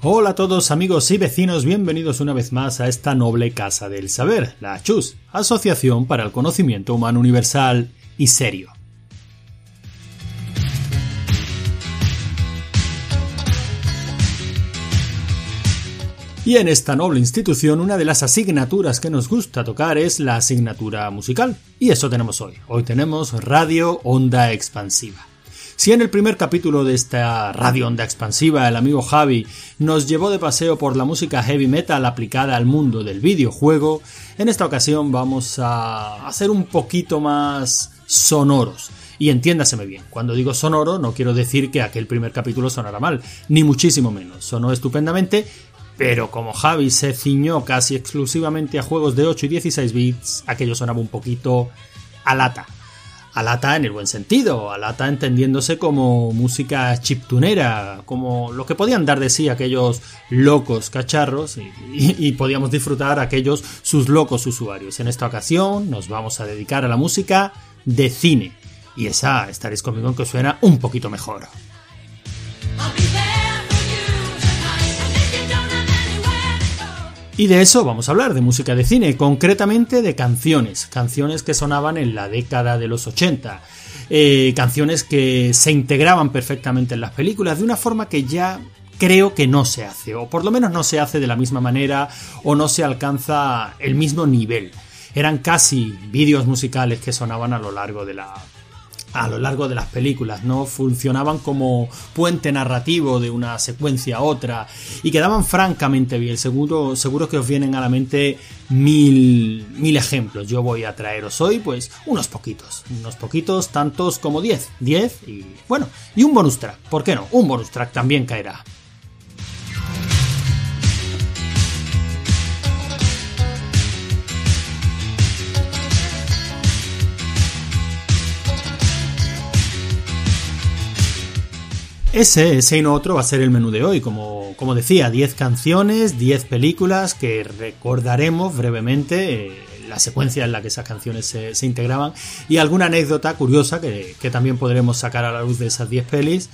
Hola a todos amigos y vecinos, bienvenidos una vez más a esta noble casa del saber, la CHUS, Asociación para el Conocimiento Humano Universal y Serio. Y en esta noble institución una de las asignaturas que nos gusta tocar es la asignatura musical. Y eso tenemos hoy. Hoy tenemos Radio Onda Expansiva. Si en el primer capítulo de esta radio onda expansiva el amigo Javi nos llevó de paseo por la música heavy metal aplicada al mundo del videojuego, en esta ocasión vamos a hacer un poquito más sonoros. Y entiéndaseme bien, cuando digo sonoro no quiero decir que aquel primer capítulo sonara mal, ni muchísimo menos, sonó estupendamente, pero como Javi se ciñó casi exclusivamente a juegos de 8 y 16 bits, aquello sonaba un poquito a lata, Alata en el buen sentido, alata entendiéndose como música chiptunera, como lo que podían dar de sí aquellos locos cacharros y, podíamos disfrutar aquellos sus locos usuarios. En esta ocasión nos vamos a dedicar a la música de cine y esa estaréis conmigo en que suena un poquito mejor. Y de eso vamos a hablar, de música de cine, concretamente de canciones, canciones que sonaban en la década de los 80, eh, canciones que se integraban perfectamente en las películas de una forma que ya creo que no se hace, o por lo menos no se hace de la misma manera o no se alcanza el mismo nivel. Eran casi vídeos musicales que sonaban a lo largo de la, a lo largo de las películas, ¿no? Funcionaban como puente narrativo de una secuencia a otra y quedaban francamente bien. Seguro, que os vienen a la mente mil, mil ejemplos. Yo voy a traeros hoy, pues, unos poquitos. Unos poquitos, tantos como diez. Diez y, bueno, y un bonus track. ¿Por qué no? Un bonus track también caerá. Ese, ese y no otro va a ser el menú de hoy. Como, como decía, 10 canciones, 10 películas que recordaremos brevemente eh, la secuencia en la que esas canciones se, integraban y alguna anécdota curiosa que, que, también podremos sacar a la luz de esas 10 pelis.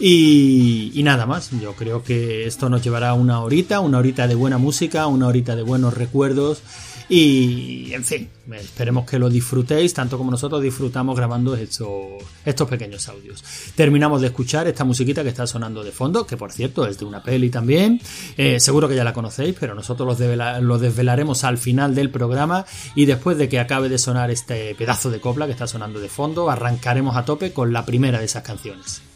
Y, y, nada más, yo creo que esto nos llevará una horita, una horita de buena música, una horita de buenos recuerdos y, en fin, esperemos que lo disfrutéis tanto como nosotros disfrutamos grabando estos, estos pequeños audios. Terminamos de escuchar esta musiquita que está sonando de fondo, que por cierto es de una peli también. Eh, seguro que ya la conocéis, pero nosotros lo desvelaremos al final del programa y después de que acabe de sonar este pedazo de copla que está sonando de fondo, arrancaremos a tope con la primera de esas canciones.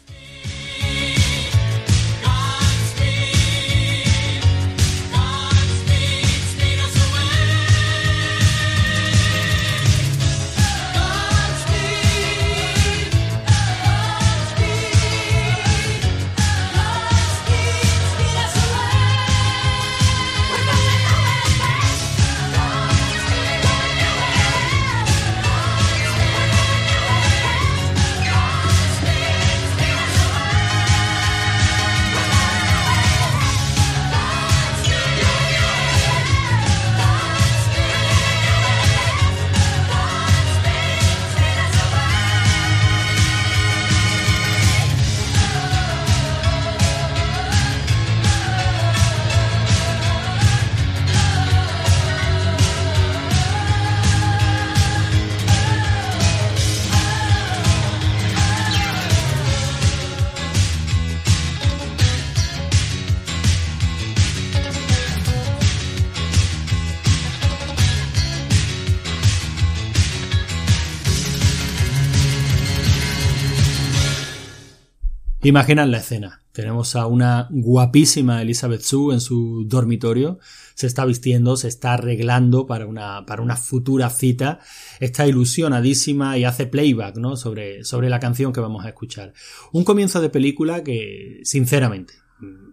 Imaginan la escena. Tenemos a una guapísima Elizabeth Sue en su dormitorio. Se está vistiendo, se está arreglando para una, para una futura cita. Está ilusionadísima y hace playback, ¿no? Sobre, sobre la canción que vamos a escuchar. Un comienzo de película que, sinceramente,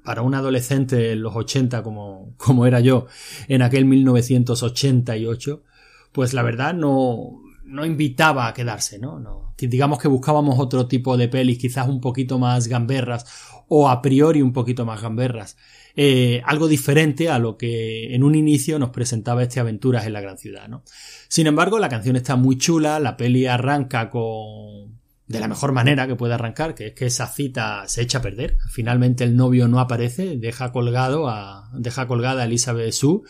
para un adolescente en los 80 como, como era yo en aquel 1988, pues la verdad no, no invitaba a quedarse, ¿no? digamos que buscábamos otro tipo de pelis, quizás un poquito más gamberras, o a priori un poquito más gamberras. Eh, algo diferente a lo que en un inicio nos presentaba este Aventuras en la Gran Ciudad, ¿no? Sin embargo, la canción está muy chula, la peli arranca con de la mejor manera que puede arrancar, que es que esa cita se echa a perder. Finalmente el novio no aparece, deja colgado a, deja colgada a Elizabeth Sue,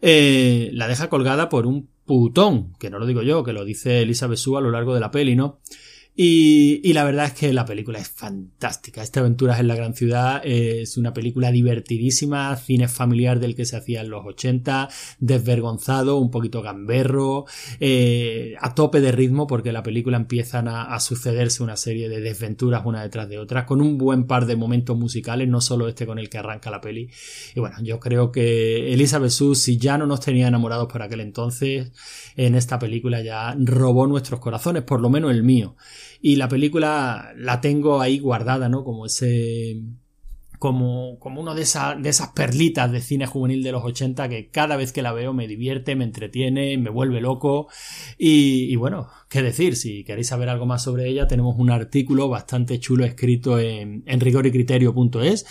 eh, la deja colgada por un putón, que no lo digo yo, que lo dice Elizabeth Sue a lo largo de la peli, ¿no? Y, la verdad es que la película es fantástica. Esta Aventuras en la Gran Ciudad es una película divertidísima, cine familiar del que se hacía en los 80, desvergonzado, un poquito gamberro, eh, a tope de ritmo porque la película empiezan a, sucederse una serie de desventuras una detrás de otra, con un buen par de momentos musicales, no solo este con el que arranca la peli. Y bueno, yo creo que Elizabeth Sue, si ya no nos tenía enamorados por aquel entonces, en esta película ya robó nuestros corazones, por lo menos el mío. Y la película la tengo ahí guardada, ¿no? Como ese. Como, como uno de, esas de esas perlitas de cine juvenil de los 80 que cada vez que la veo me divierte, me entretiene, me vuelve loco. Y, bueno, qué decir, si queréis saber algo más sobre ella, tenemos un artículo bastante chulo escrito en, en rigoricriterio.es.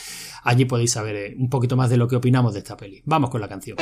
Allí podéis saber eh, un poquito más de lo que opinamos de esta peli. Vamos con la canción.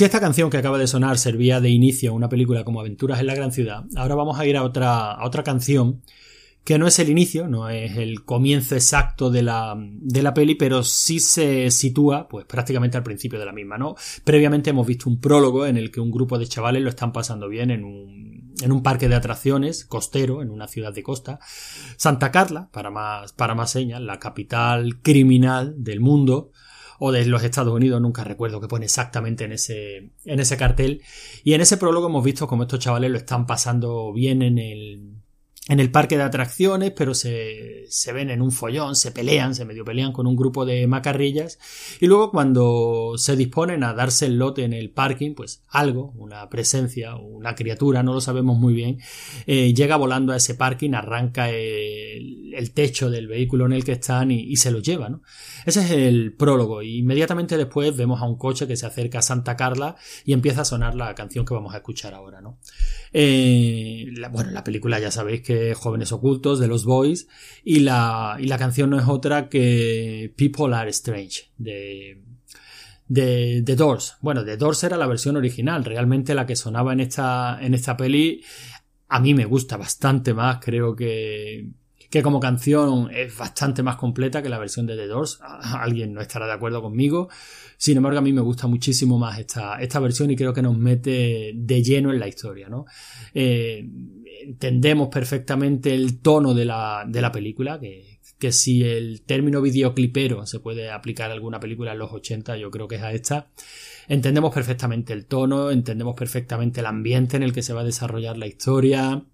Si esta canción que acaba de sonar servía de inicio a una película como Aventuras en la Gran Ciudad, ahora vamos a ir a otra, otra canción que no es el inicio, no es el comienzo exacto de la, de la peli, pero sí se sitúa pues prácticamente al principio de la misma, ¿no? Previamente hemos visto un prólogo en el que un grupo de chavales lo están pasando bien en un, en un parque de atracciones costero, en una ciudad de costa. Santa Carla, para más, para más señas, la capital criminal del mundo, o de los Estados Unidos, nunca recuerdo qué pone exactamente en ese, en ese cartel. Y en ese prólogo hemos visto cómo estos chavales lo están pasando bien en el, en el parque de atracciones, pero se, se, ven en un follón, se pelean, se medio pelean con un grupo de macarrillas y luego cuando se disponen a darse el lote en el parking, pues algo, una presencia, una criatura, no lo sabemos muy bien, eh, llega volando a ese parking, arranca el, el, techo del vehículo en el que están y, y, se lo lleva, ¿no? Ese es el prólogo y inmediatamente después vemos a un coche que se acerca a Santa Carla y empieza a sonar la canción que vamos a escuchar ahora, ¿no? Eh, bueno, la película ya sabéis que Jóvenes Ocultos de los Boys y la, y la canción no es otra que People Are Strange de, de The Doors. Bueno, The Doors era la versión original, realmente la que sonaba en esta, en esta peli a mí me gusta bastante más, creo que, que como canción es bastante más completa que la versión de The Doors. Alguien no estará de acuerdo conmigo. Sin embargo, a mí me gusta muchísimo más esta, esta versión y creo que nos mete de lleno en la historia, ¿no? Eh, entendemos perfectamente el tono de la, de la película, que, que si el término videoclipero se puede aplicar a alguna película en los 80, yo creo que es a esta. Entendemos perfectamente el tono, entendemos perfectamente el ambiente en el que se va a desarrollar la historia.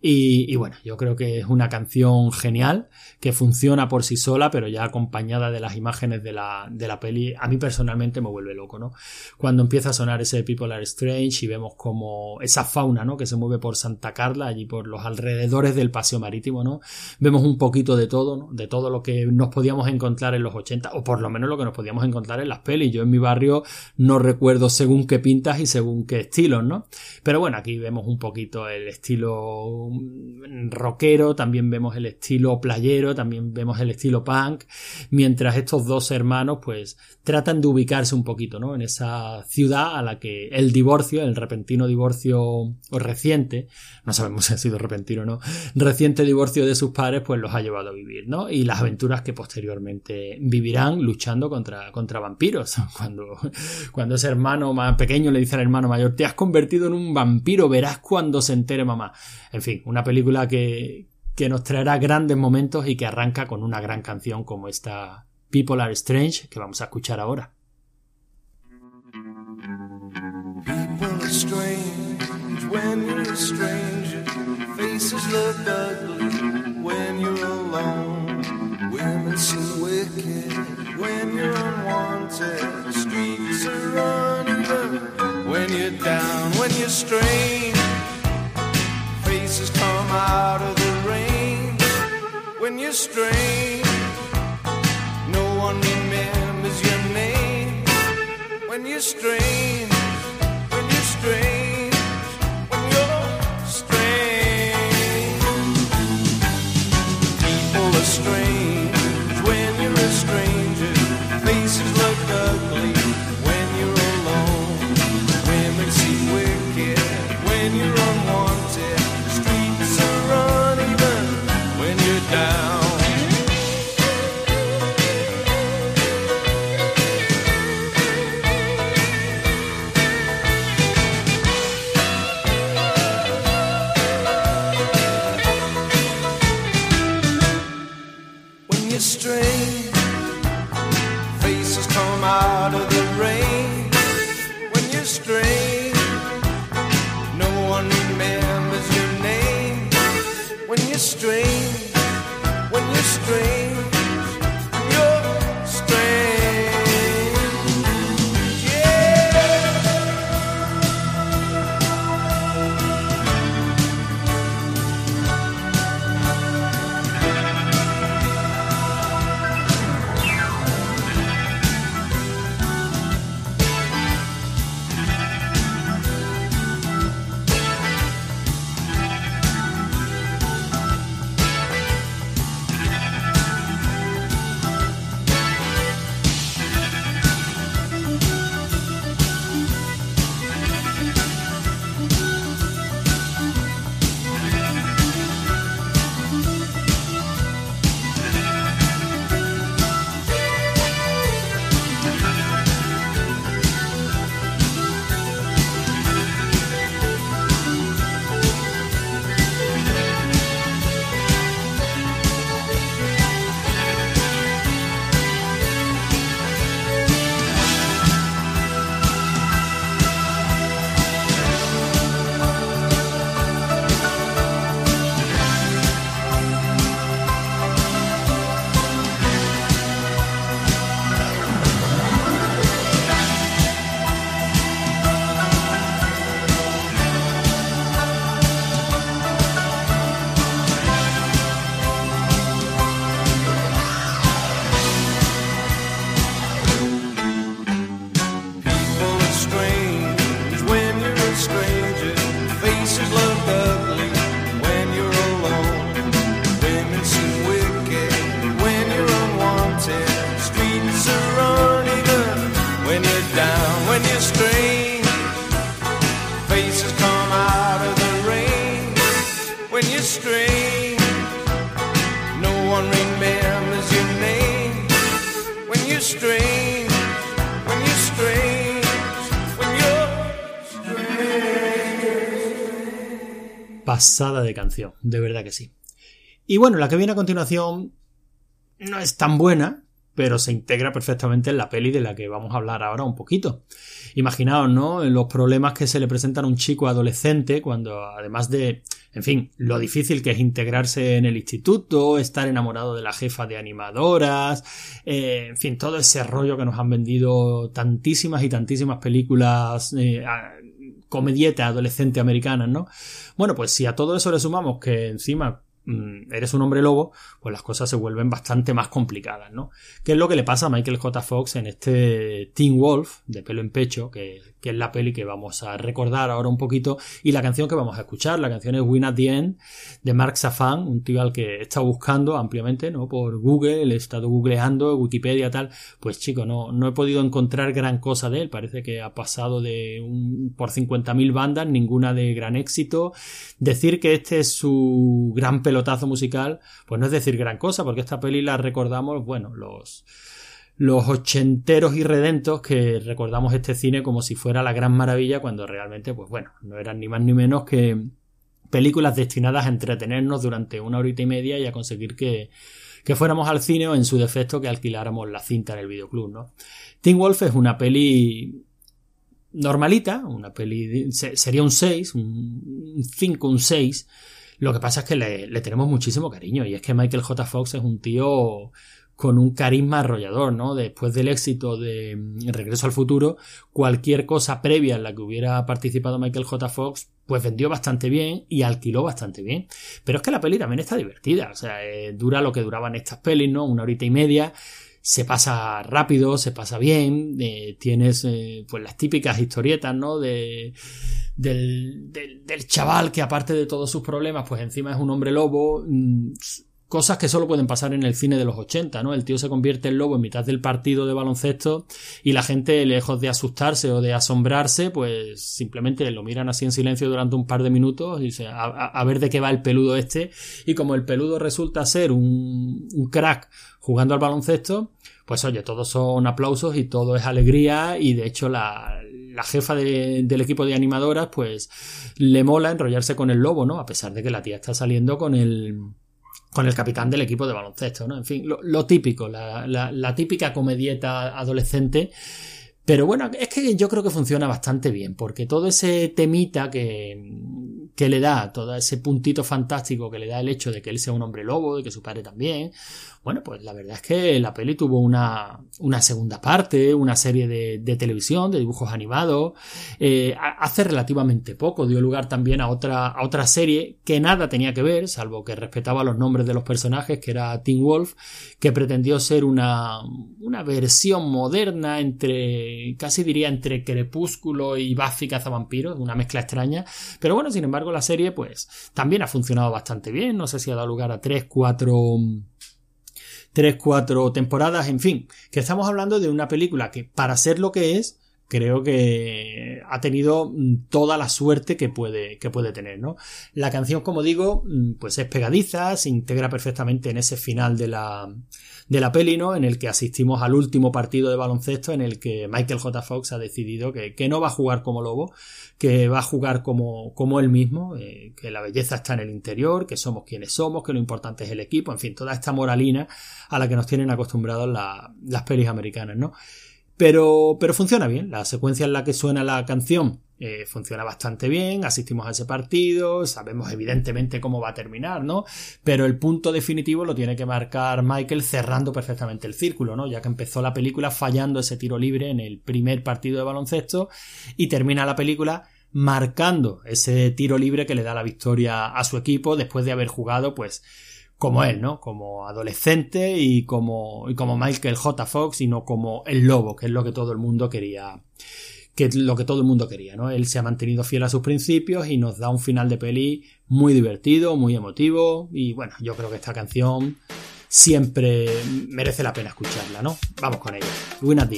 Y, bueno, yo creo que es una canción genial, que funciona por sí sola, pero ya acompañada de las imágenes de la, de la peli, a mí personalmente me vuelve loco, ¿no? Cuando empieza a sonar ese People Are Strange y vemos como esa fauna, ¿no? Que se mueve por Santa Carla, allí por los alrededores del paseo marítimo, ¿no? Vemos un poquito de todo, ¿no? De todo lo que nos podíamos encontrar en los 80, o por lo menos lo que nos podíamos encontrar en las pelis. Yo en mi barrio no recuerdo según qué pintas y según qué estilos, ¿no? Pero bueno, aquí vemos un poquito el estilo rockero, también vemos el estilo playero, también vemos el estilo punk, mientras estos dos hermanos pues tratan de ubicarse un poquito, ¿no? En esa ciudad a la que el divorcio, el repentino divorcio o reciente, no sabemos si ha sido repentino o no, reciente divorcio de sus padres pues los ha llevado a vivir, ¿no? Y las aventuras que posteriormente vivirán luchando contra, contra vampiros. Cuando, cuando ese hermano más pequeño le dice al hermano mayor, te has convertido en un vampiro, verás cuando se entere mamá. En fin, una película que, nos traerá grandes momentos y que arranca con una gran canción como esta People Are Strange que vamos a escuchar ahora. People are strange when you're a stranger. Faces look ugly when you're alone. Women seem wicked when you're unwanted. Streets are uneven when you're down, when you're strange. Faces come out of the rain when you're strange. No one remembers your name when you're strange. When you're strange. De canción, de verdad que sí. Y bueno, la que viene a continuación no es tan buena, pero se integra perfectamente en la peli de la que vamos a hablar ahora un poquito. Imaginaos, ¿no? Los problemas que se le presentan a un chico adolescente cuando, además de, en fin, lo difícil que es integrarse en el instituto, estar enamorado de la jefa de animadoras, eh, en fin, todo ese rollo que nos han vendido tantísimas y tantísimas películas eh, comedietas adolescentes americanas, ¿no? Bueno, pues si a todo eso le sumamos que encima Mm, eres un hombre lobo, pues las cosas se vuelven bastante más complicadas, ¿no? ¿Qué es lo que le pasa a Michael J. Fox en este Teen Wolf de pelo en pecho, que, que, es la peli que vamos a recordar ahora un poquito, y la canción que vamos a escuchar, la canción es Win at the End de Mark Safan, un tío al que estado buscando ampliamente, ¿no? Por Google, he estado googleando, Wikipedia, tal, pues chico, no, no he podido encontrar gran cosa de él, parece que ha pasado de un, por 50.000 bandas, ninguna de gran éxito, decir que este es su gran pelotazo musical, pues no es decir gran cosa, porque esta peli la recordamos, bueno, los, los ochenteros y redentos que recordamos este cine como si fuera la gran maravilla, cuando realmente, pues bueno, no eran ni más ni menos que películas destinadas a entretenernos durante una horita y media y a conseguir que, que fuéramos al cine o en su defecto que alquiláramos la cinta en el videoclub, ¿no? Teen Wolf es una peli normalita, una peli, sería un 6, un 5, un 6, lo que pasa es que le, tenemos muchísimo cariño y es que Michael J. Fox es un tío con un carisma arrollador, ¿no? Después del éxito de mm, Regreso al Futuro, cualquier cosa previa en la que hubiera participado Michael J. Fox, pues vendió bastante bien y alquiló bastante bien. Pero es que la peli también está divertida, o sea, eh, dura lo que duraban estas pelis, ¿no? Una horita y media, se pasa rápido, se pasa bien, eh, tienes eh, pues las típicas historietas, ¿no? De del, del, chaval que aparte de todos sus problemas, pues encima es un hombre lobo. Cosas que solo pueden pasar en el cine de los 80, ¿no? El tío se convierte en lobo en mitad del partido de baloncesto y la gente, lejos de asustarse o de asombrarse, pues simplemente lo miran así en silencio durante un par de minutos y dice, a, ver de qué va el peludo este. Y como el peludo resulta ser un, crack jugando al baloncesto, pues oye, todos son aplausos y todo es alegría y de hecho la jefa del equipo de animadoras pues le mola enrollarse con el lobo, ¿no? A pesar de que la tía está saliendo con el con el capitán del equipo de baloncesto, ¿no? En fin, lo, típico, la, la, típica comedieta adolescente. Pero bueno, es que yo creo que funciona bastante bien, porque todo ese temita que, que le da, todo ese puntito fantástico que le da el hecho de que él sea un hombre lobo, de que su padre también, bueno, pues la verdad es que la peli tuvo una, una segunda parte, una serie de, de televisión, de dibujos animados, eh, hace relativamente poco dio lugar también a otra, a otra serie que nada tenía que ver, salvo que respetaba los nombres de los personajes, que era Teen Wolf, que pretendió ser una, una versión moderna entre, casi diría entre Crepúsculo y Buffy cazavampiros, una mezcla extraña, pero bueno, sin embargo la serie pues también ha funcionado bastante bien, no sé si ha dado lugar a tres, cuatro tres, cuatro temporadas, en fin, que estamos hablando de una película que para ser lo que es, creo que ha tenido mm, toda la suerte que puede, que puede tener, ¿no? La canción, como digo, mm, pues es pegadiza, se integra perfectamente en ese final de la, de la peli, ¿no? En el que asistimos al último partido de baloncesto en el que Michael J. Fox ha decidido que, que no va a jugar como lobo, que va a jugar como, como él mismo, eh, que la belleza está en el interior, que somos quienes somos, que lo importante es el equipo, en fin, toda esta moralina a la que nos tienen acostumbrados las pelis americanas, ¿no? Pero, pero funciona bien. La secuencia en la que suena la canción eh, funciona bastante bien. Asistimos a ese partido. Sabemos evidentemente cómo va a terminar, ¿no? Pero el punto definitivo lo tiene que marcar Michael cerrando perfectamente el círculo, ¿no? Ya que empezó la película fallando ese tiro libre en el primer partido de baloncesto y termina la película marcando ese tiro libre que le da la victoria a su equipo después de haber jugado, pues, como él, ¿no? Como adolescente y como, y como Michael J. Fox y no como el lobo, que es lo que todo el mundo quería, que es lo que todo el mundo quería, ¿no? Él se ha mantenido fiel a sus principios y nos da un final de peli muy divertido, muy emotivo y bueno, yo creo que esta canción siempre merece la pena escucharla, ¿no? Vamos con ella. Win at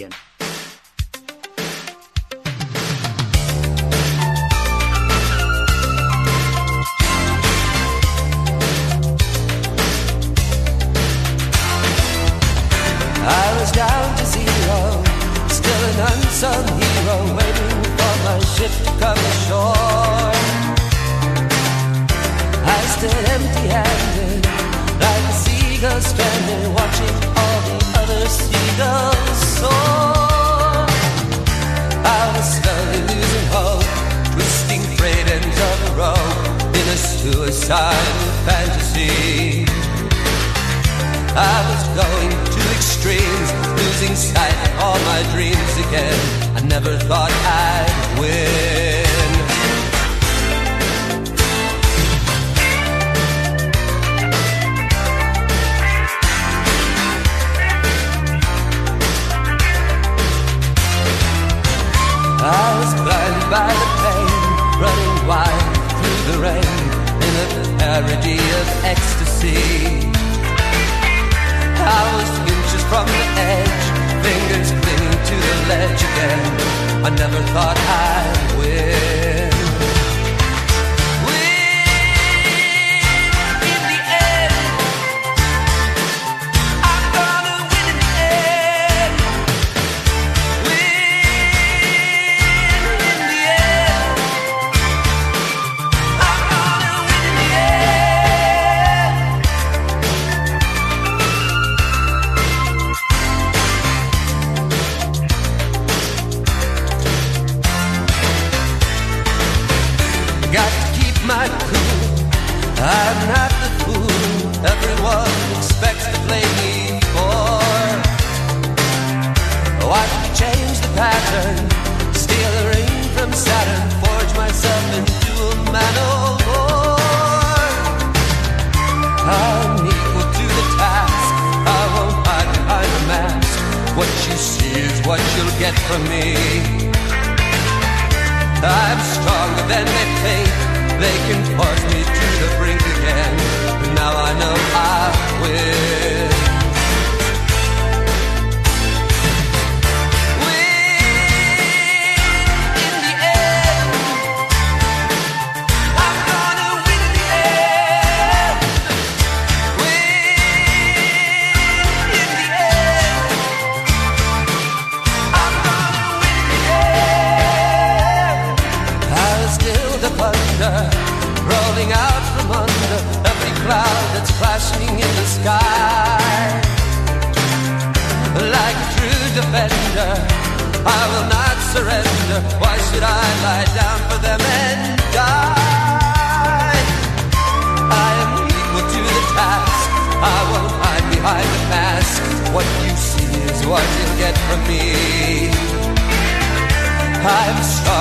empty-handed, like a seagull stranded, watching all the other seagulls soar. I was slowly losing hope, twisting frayed ends of the rope in a suicidal fantasy. I was going to extremes, losing sight of all my dreams again. I never thought I'd win.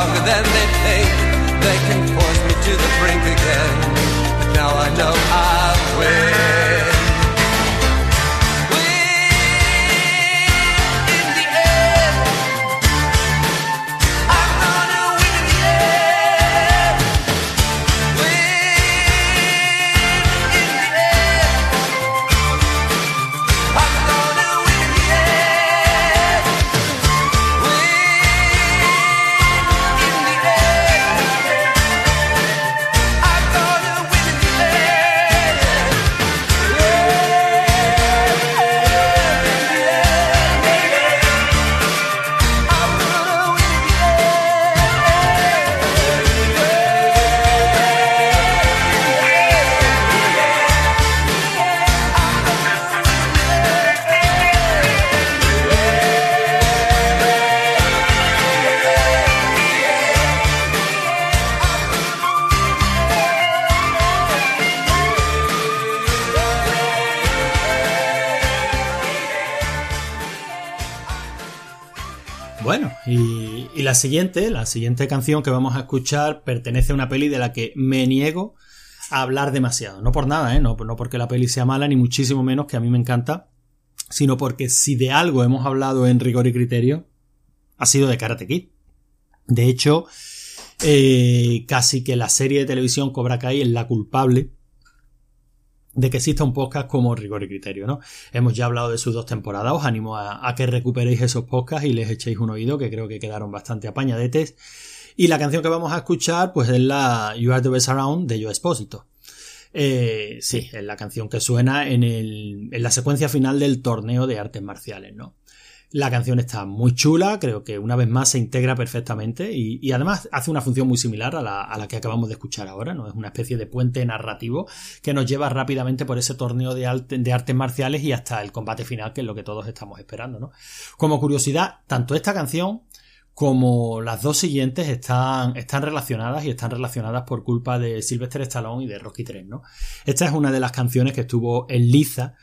Stronger than they think. They can force me to the brink again. But now I know I la siguiente canción que vamos a escuchar pertenece a una peli de la que me niego a hablar demasiado. No por nada, ¿eh? No, no porque la peli sea mala, ni muchísimo menos que a mí me encanta, sino porque si de algo hemos hablado en rigor y criterio, ha sido de Karate Kid. De hecho, eh, casi que la serie de televisión Cobra Kai es la culpable de que exista un podcast como Rigor y Criterio, ¿no? Hemos ya hablado de sus dos temporadas, os animo a, a, que recuperéis esos podcasts y les echéis un oído, que creo que quedaron bastante apañadetes. Y la canción que vamos a escuchar, pues es la You Are the Best Around de Joe Espósito. Eh, sí, es la canción que suena en, el, en la secuencia final del torneo de artes marciales, ¿no? La canción está muy chula, creo que una vez más se integra perfectamente y, además hace una función muy similar a la, que acabamos de escuchar ahora, ¿no? Es una especie de puente narrativo que nos lleva rápidamente por ese torneo de artes marciales y hasta el combate final, que es lo que todos estamos esperando, ¿no? Como curiosidad, tanto esta canción como las dos siguientes están, están relacionadas y están relacionadas por culpa de Sylvester Stallone y de Rocky 3, ¿no? Esta es una de las canciones que estuvo en liza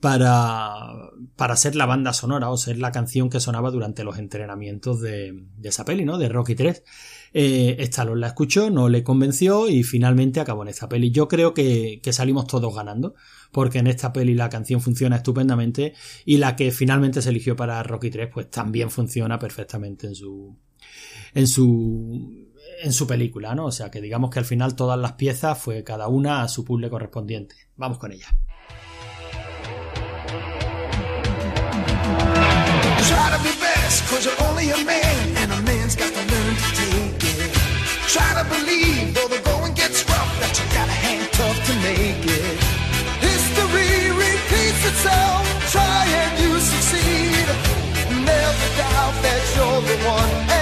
para, para ser la banda sonora o ser la canción que sonaba durante los entrenamientos de, de esa peli, ¿no? De Rocky 3. Eh, Stallone la escuchó, no le convenció y finalmente acabó en esta peli. Yo creo que, que salimos todos ganando, porque en esta peli la canción funciona estupendamente y la que finalmente se eligió para Rocky 3 pues también funciona perfectamente en su, en su, en su película, ¿no? O sea que digamos que al final todas las piezas fue cada una a su puzzle correspondiente. Vamos con ella. Try to be best, cause you're only a man, and a man's got to learn to take it. Try to believe, though the going gets rough, that you gotta hang tough to make it. History repeats itself, try and you succeed. Never doubt that you're the one,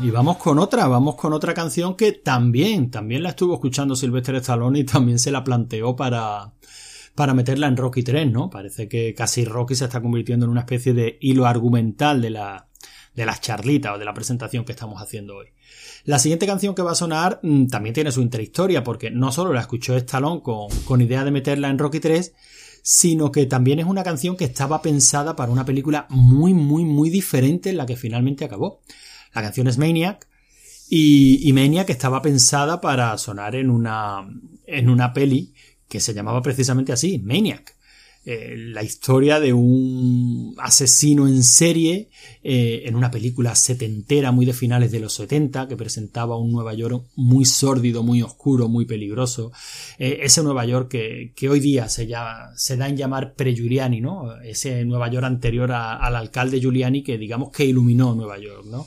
y vamos con otra, vamos con otra canción que también, también la estuvo escuchando Sylvester Stallone y también se la planteó para, para meterla en Rocky 3, ¿no? Parece que casi Rocky se está convirtiendo en una especie de hilo argumental de la, de las charlitas o de la presentación que estamos haciendo hoy. La siguiente canción que va a sonar mm, también tiene su interhistoria porque no solo la escuchó Stallone con, con idea de meterla en Rocky 3, sino que también es una canción que estaba pensada para una película muy, muy, muy diferente en la que finalmente acabó. La canción es Maniac y, y Maniac estaba pensada para sonar en una, en una peli que se llamaba precisamente así, Maniac. Eh, la historia de un asesino en serie eh, en una película setentera muy de finales de los 70 que presentaba un Nueva York muy sórdido, muy oscuro, muy peligroso. Eh, ese Nueva York que, que hoy día se, llama, se da en llamar pre-Giuliani, ¿no? Ese Nueva York anterior al alcalde Giuliani que digamos que iluminó Nueva York, ¿no?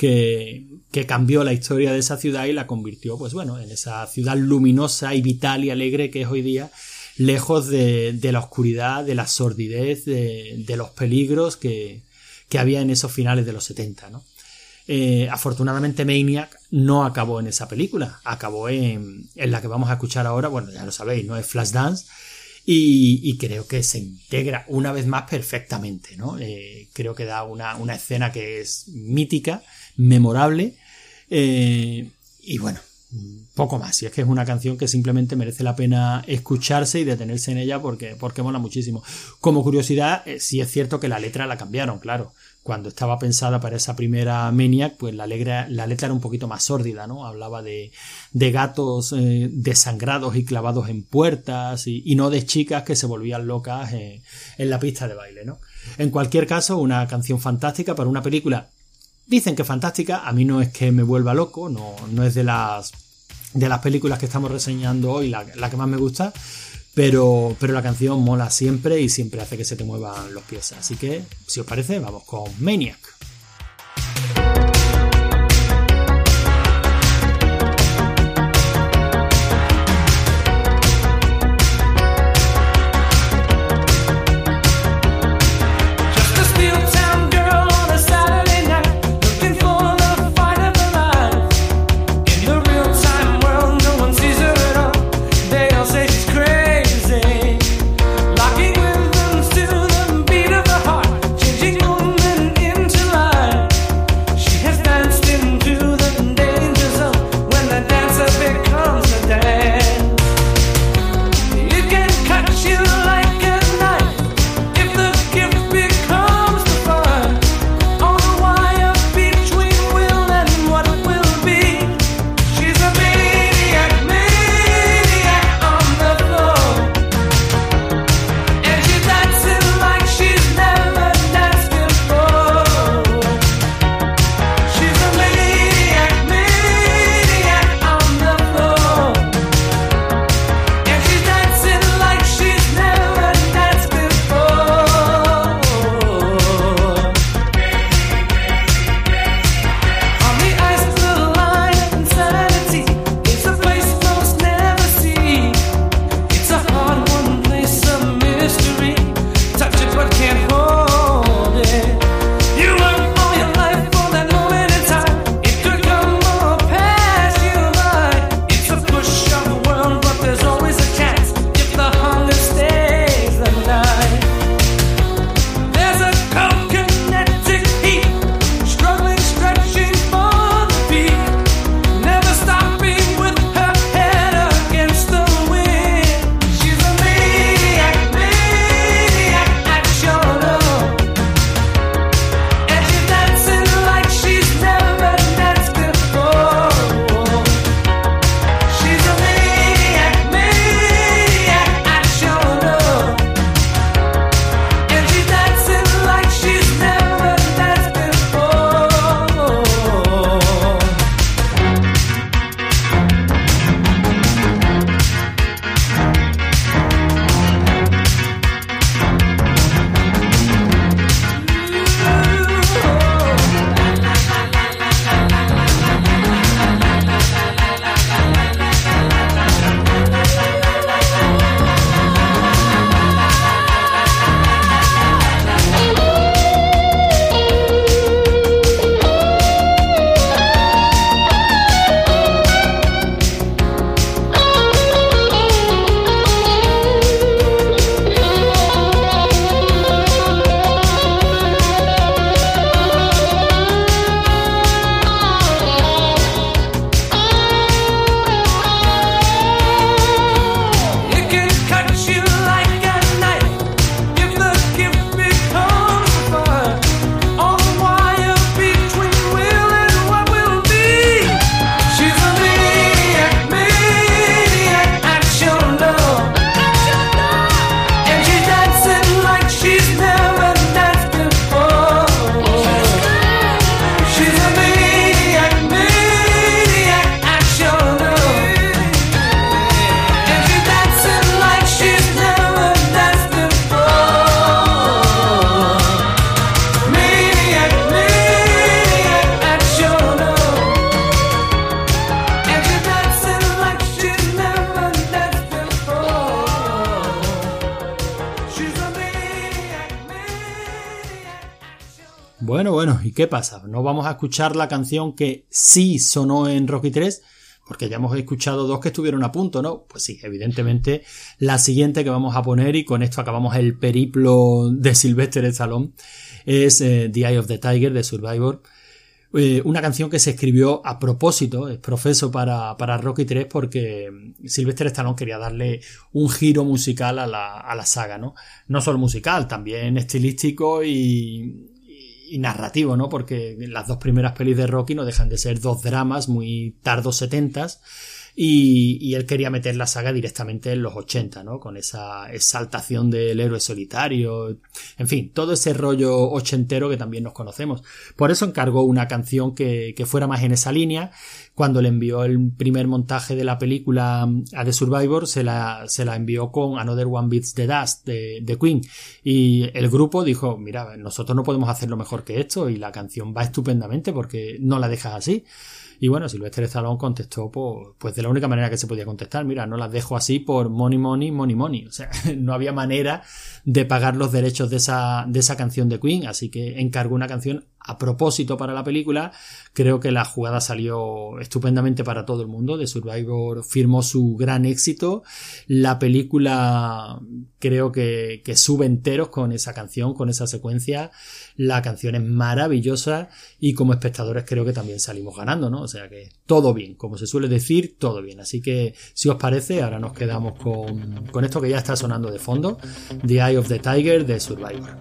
Que, cambió la historia de esa ciudad y la convirtió, pues bueno, en esa ciudad luminosa y vital y alegre que es hoy día lejos de, la oscuridad, de la sordidez, de, los peligros que, había en esos finales de los 70, ¿no? Eh, afortunadamente Maniac no acabó en esa película, acabó en, en, la que vamos a escuchar ahora, bueno, ya lo sabéis, no es Flashdance, y, y creo que se integra una vez más perfectamente, ¿no? Eh, creo que da una, escena que es mítica, memorable, eh, y bueno, poco más. Y es que es una canción que simplemente merece la pena escucharse y detenerse en ella porque, porque mola muchísimo. Como curiosidad, eh, sí es cierto que la letra la cambiaron, claro. Cuando estaba pensada para esa primera Maniac, pues la, letra, la letra era un poquito más sórdida, ¿no? Hablaba de, de gatos eh, desangrados y clavados en puertas y, no de chicas que se volvían locas eh, en la pista de baile, ¿no? En cualquier caso, una canción fantástica para una película Dicen que fantástica, a mí no es que me vuelva loco, no, no es de las, de las películas que estamos reseñando hoy la, la que más me gusta, pero, pero la canción mola siempre y siempre hace que se te muevan los pies. Así que, si os parece, vamos con Maniac. ¿Y qué pasa? ¿No vamos a escuchar la canción que sí sonó en Rocky 3? Porque ya hemos escuchado dos que estuvieron a punto, ¿no? Pues sí, evidentemente la siguiente que vamos a poner, y con esto acabamos el periplo de Sylvester Stallone, es eh, The Eye of the Tiger de Survivor. Eh, una canción que se escribió a propósito, es profeso para, para Rocky 3 porque Sylvester Stallone quería darle un giro musical a la, a la saga, ¿no? No solo musical, también estilístico y, y narrativo, ¿no? Porque las dos primeras pelis de Rocky no dejan de ser dos dramas muy tardos setentas y, él quería meter la saga directamente en los 80, ¿no? Con esa exaltación del héroe solitario, en fin, todo ese rollo ochentero que también nos conocemos. Por eso encargó una canción que, fuera más en esa línea. Cuando le envió el primer montaje de la película a The Survivor, se la, se la envió con Another One Beats the Dust de, de Queen. Y el grupo dijo, mira, nosotros no podemos hacerlo mejor que esto y la canción va estupendamente porque no la dejas así. Y bueno, Silvestre Stallone contestó pues, pues de la única manera que se podía contestar, mira, no las dejo así por money, money, money, money. O sea, no había manera de pagar los derechos de esa, de esa canción de Queen, así que encargó una canción a propósito para la película. Creo que la jugada salió estupendamente para todo el mundo. The Survivor firmó su gran éxito. La película creo que, que sube enteros con esa canción, con esa secuencia. La canción es maravillosa y como espectadores creo que también salimos ganando, ¿no? O sea que todo bien, como se suele decir, todo bien. Así que si os parece, ahora nos quedamos con, con esto que ya está sonando de fondo, The Eye of the Tiger de Survivor.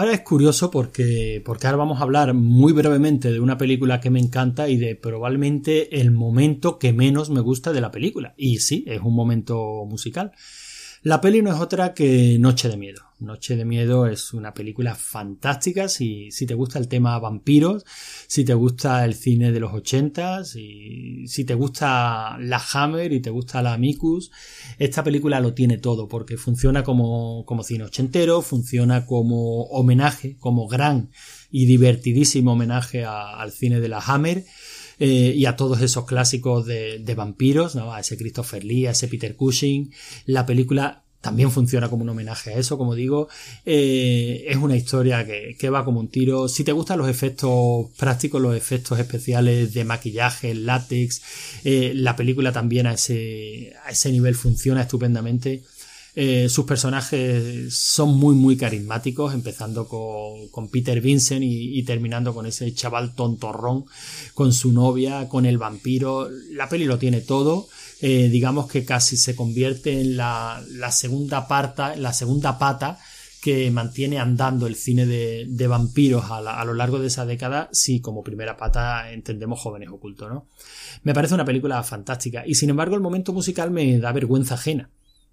Ahora es curioso porque, porque ahora vamos a hablar muy brevemente de una película que me encanta y de probablemente el momento que menos me gusta de la película. Y sí, es un momento musical. La peli no es otra que Noche de Miedo. Noche de Miedo es una película fantástica si, si te gusta el tema vampiros, si te gusta el cine de los ochentas, si, si te gusta la Hammer y te gusta la Amicus. Esta película lo tiene todo porque funciona como, como cine ochentero, funciona como homenaje, como gran y divertidísimo homenaje al cine de la Hammer eh, y a todos esos clásicos de, de vampiros, ¿no? a ese Christopher Lee, a ese Peter Cushing. La película también funciona como un homenaje a eso, como digo. Eh, es una historia que, que va como un tiro. Si te gustan los efectos prácticos, los efectos especiales de maquillaje, látex, eh, la película también a ese, a ese nivel funciona estupendamente. Eh, sus personajes son muy muy carismáticos, empezando con, con Peter Vincent y, terminando con ese chaval tontorrón, con su novia, con el vampiro. La peli lo tiene todo. Eh, digamos que casi se convierte en la, la segunda parta, la segunda pata que mantiene andando el cine de, de vampiros a, a lo largo de esa década, si como primera pata entendemos jóvenes ocultos, ¿no? Me parece una película fantástica y sin embargo el momento musical me da vergüenza ajena.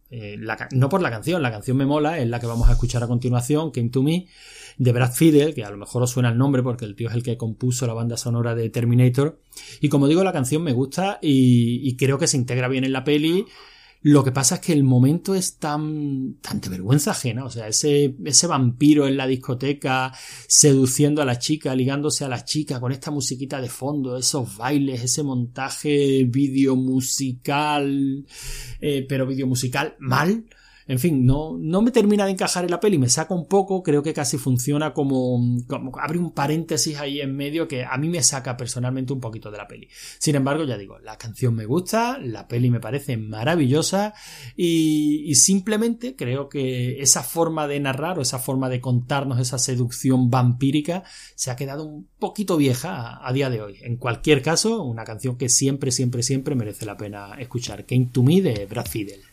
Eh, no por la canción, la canción me mola, es la que vamos a escuchar a continuación, Came to Me, de Brad Fiedel, que a lo mejor os suena el nombre porque el tío es el que compuso la banda sonora de Terminator. Y como digo, la canción me gusta y creo que se integra bien en la peli. Lo que pasa es que el momento es tan, tan de vergüenza ajena. O sea, ese, ese vampiro en la discoteca seduciendo a la chica, ligándose a la chica con esta musiquita de fondo, esos bailes, ese montaje vídeo musical, eh, pero vídeo musical mal. En fin, no, no me termina de encajar en la peli, me saca un poco, creo que casi funciona como, abre un paréntesis ahí en medio que a mí me saca personalmente un poquito de la peli. Sin embargo, ya digo, la canción me gusta, la peli me parece maravillosa y, simplemente creo que esa forma de narrar o esa forma de contarnos esa seducción vampírica se ha quedado un poquito vieja a, a día de hoy. En cualquier caso, una canción que siempre, siempre, siempre merece la pena escuchar. Came to Me de Brad Fiedel.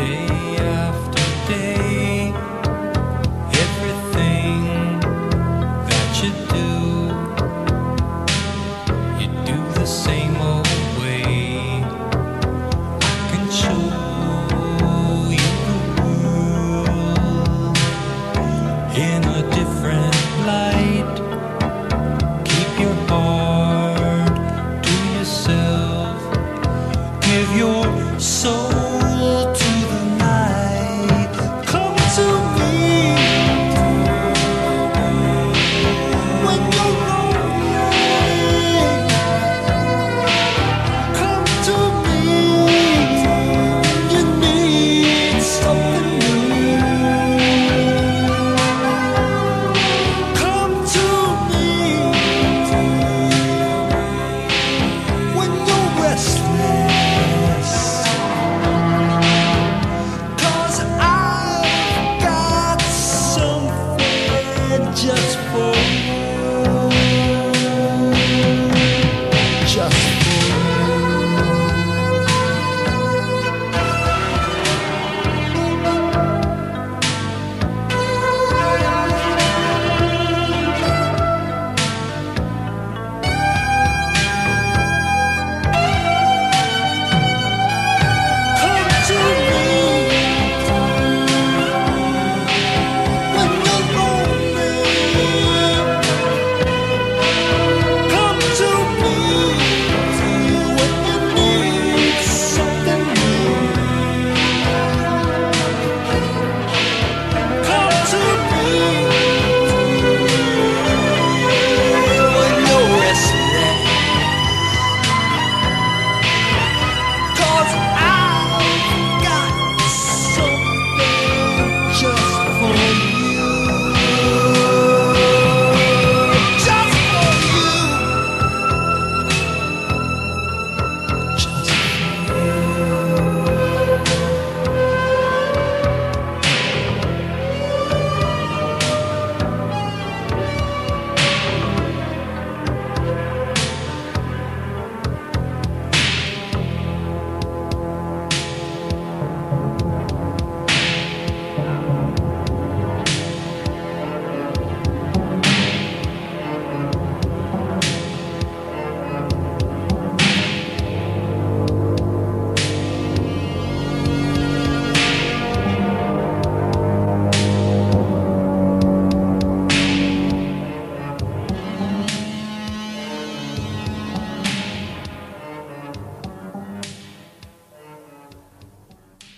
Day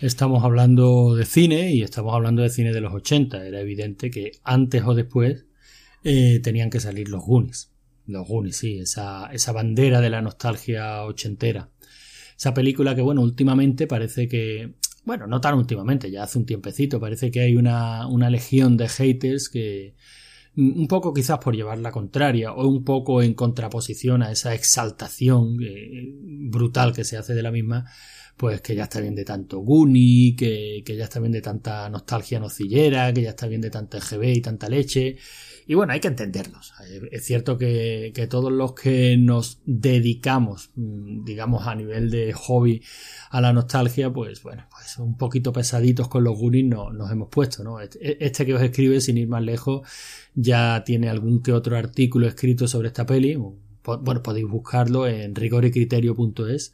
Estamos hablando de cine y estamos hablando de cine de los 80. Era evidente que antes o después eh, tenían que salir los Goonies. Los Goonies, sí, esa, esa bandera de la nostalgia ochentera. Esa película que, bueno, últimamente parece que, bueno, no tan últimamente, ya hace un tiempecito, parece que hay una, una legión de haters que, un poco quizás por llevar la contraria o un poco en contraposición a esa exaltación eh, brutal que se hace de la misma, pues que ya está bien de tanto Guni, que, que ya está bien de tanta nostalgia nocillera, que ya está bien de tanta EGB y tanta leche. Y bueno, hay que entenderlos. Es cierto que, que todos los que nos dedicamos, mm, digamos, a nivel de hobby a la nostalgia, pues bueno, pues un poquito pesaditos con los Goonies no, nos hemos puesto, ¿no? Este, este que os escribe, sin ir más lejos, ya tiene algún que otro artículo escrito sobre esta peli. Bueno, podéis buscarlo en rigoricriterio.es,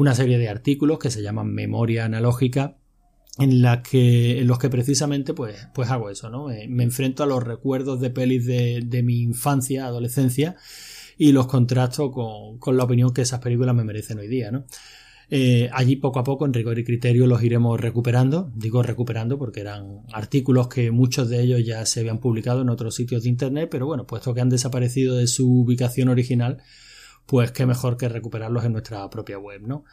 una serie de artículos que se llaman Memoria Analógica en, la que, en los que precisamente pues, pues hago eso, ¿no? Me, enfrento a los recuerdos de pelis de, mi infancia, adolescencia, y los contrasto con, con, la opinión que esas películas me merecen hoy día, ¿no? Eh, allí poco a poco, en rigor y criterio, los iremos recuperando. Digo recuperando porque eran artículos que muchos de ellos ya se habían publicado en otros sitios de internet, pero bueno, puesto que han desaparecido de su ubicación original, pues qué mejor que recuperarlos en nuestra propia web, ¿no?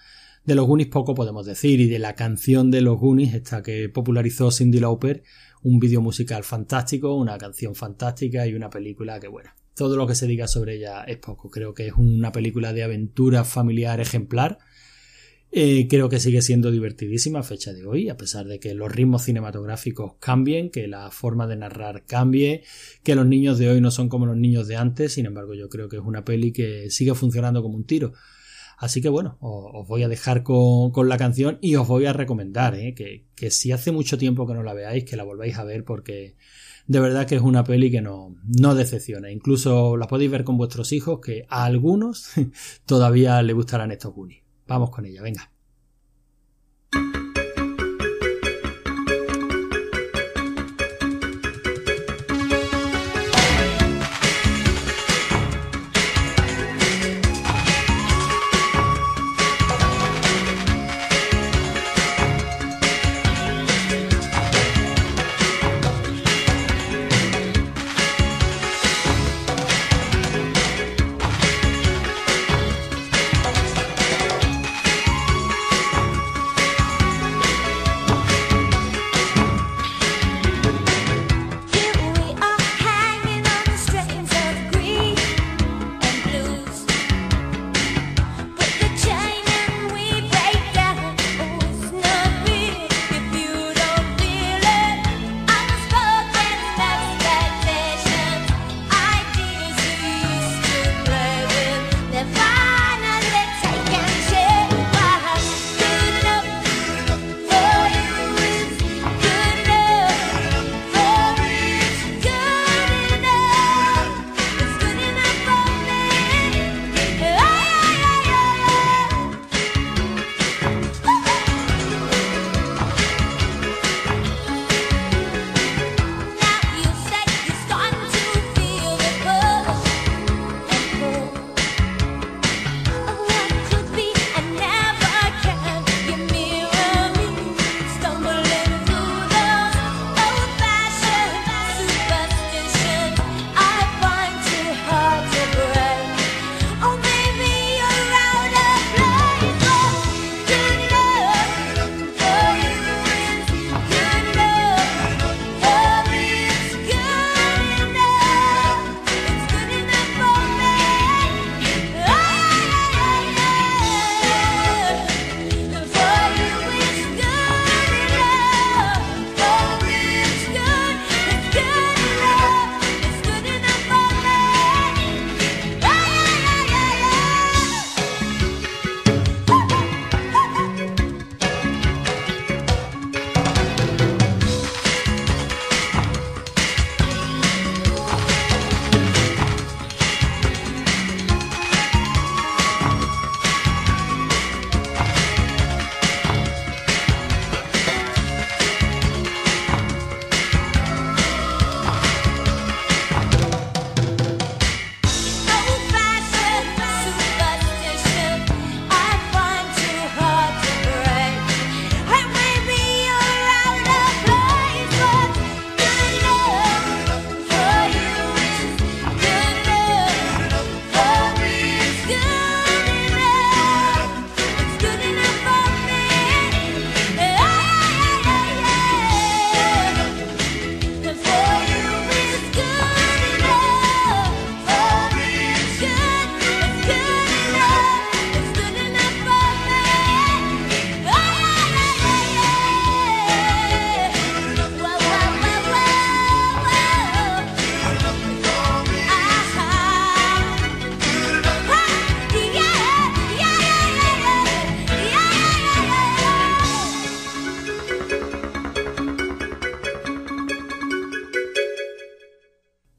De los Goonies poco podemos decir y de la canción de los Goonies, esta que popularizó Cindy Lauper, un vídeo musical fantástico, una canción fantástica y una película que bueno, todo lo que se diga sobre ella es poco. Creo que es una película de aventura familiar ejemplar. Eh, creo que sigue siendo divertidísima a fecha de hoy, a pesar de que los ritmos cinematográficos cambien, que la forma de narrar cambie, que los niños de hoy no son como los niños de antes, sin embargo yo creo que es una peli que sigue funcionando como un tiro. Así que bueno, os, voy a dejar con, la canción y os voy a recomendar ¿eh? que, que, si hace mucho tiempo que no la veáis, que la volváis a ver porque de verdad que es una peli que no, no decepciona. Incluso la podéis ver con vuestros hijos, que a algunos todavía le gustarán estos Goonies. Vamos con ella, venga.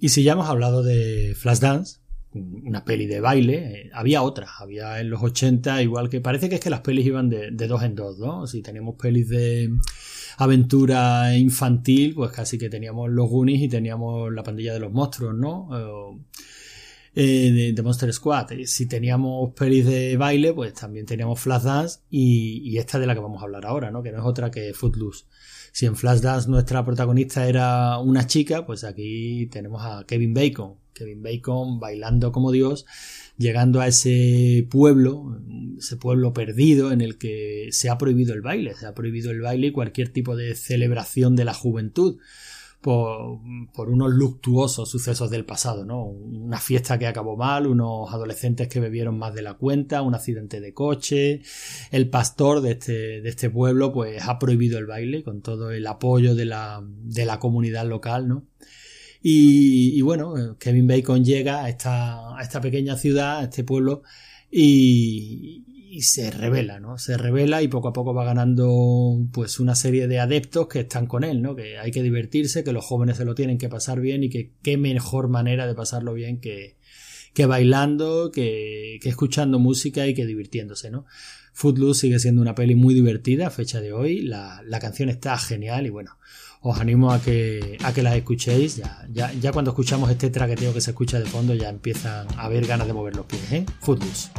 Y si ya hemos hablado de Flashdance, una peli de baile, eh, había otra, había en los 80, igual que parece que es que las pelis iban de, dos en dos, ¿no? Si teníamos pelis de aventura infantil, pues casi que teníamos los Goonies y teníamos la pandilla de los monstruos, ¿no? Eh, de, Monster Squad. Si teníamos pelis de baile, pues también teníamos Flashdance y, y esta de la que vamos a hablar ahora, ¿no? Que no es otra que Footloose. Si en Flashdance nuestra protagonista era una chica, pues aquí tenemos a Kevin Bacon. Kevin Bacon bailando como Dios, llegando a ese pueblo, ese pueblo perdido en el que se ha prohibido el baile, se ha prohibido el baile y cualquier tipo de celebración de la juventud. Por, por, unos luctuosos sucesos del pasado, ¿no? Una fiesta que acabó mal, unos adolescentes que bebieron más de la cuenta, un accidente de coche. El pastor de este, de este pueblo, pues ha prohibido el baile con todo el apoyo de la, de la comunidad local, ¿no? Y, y, bueno, Kevin Bacon llega a esta, a esta pequeña ciudad, a este pueblo, y, y se revela, ¿no? Se revela y poco a poco va ganando pues una serie de adeptos que están con él, ¿no? Que hay que divertirse, que los jóvenes se lo tienen que pasar bien y que qué mejor manera de pasarlo bien que, que bailando, que, que escuchando música y que divirtiéndose, ¿no? Footloose sigue siendo una peli muy divertida a fecha de hoy, la, la canción está genial y bueno, os animo a que, a que la escuchéis. Ya, ya, ya cuando escuchamos este traqueteo que se escucha de fondo ya empiezan a haber ganas de mover los pies, ¿eh? Footloose.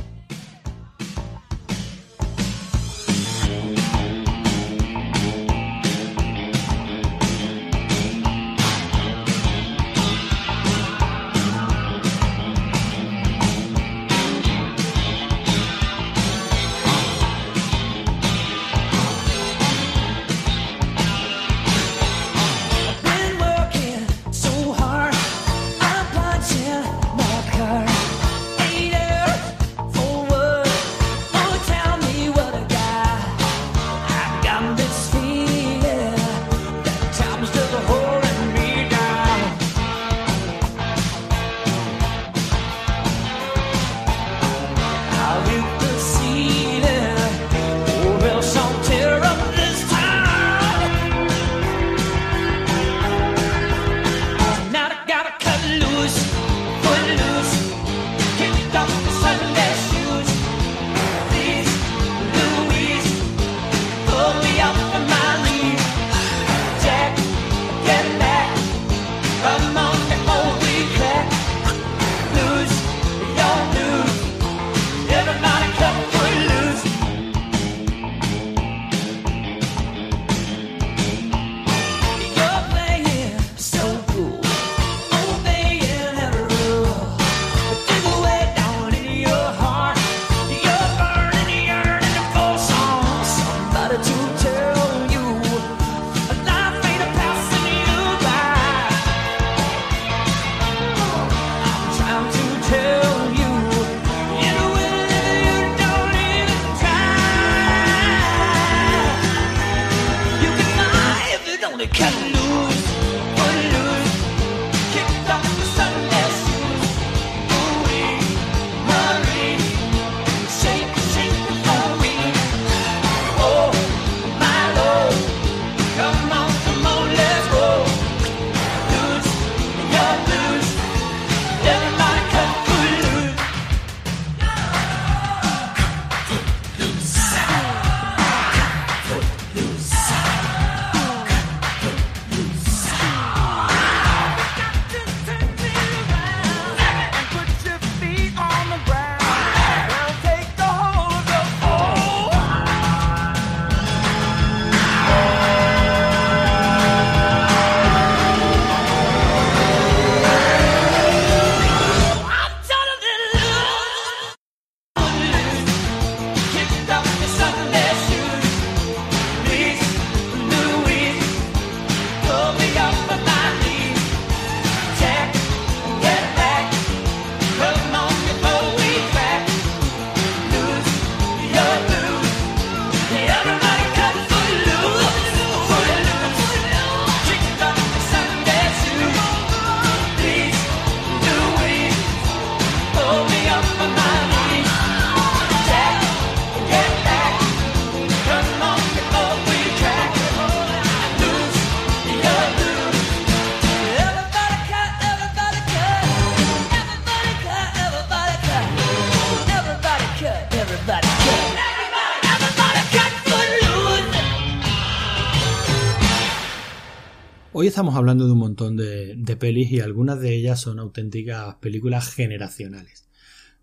Hoy estamos hablando de un montón de, pelis y algunas de ellas son auténticas películas generacionales.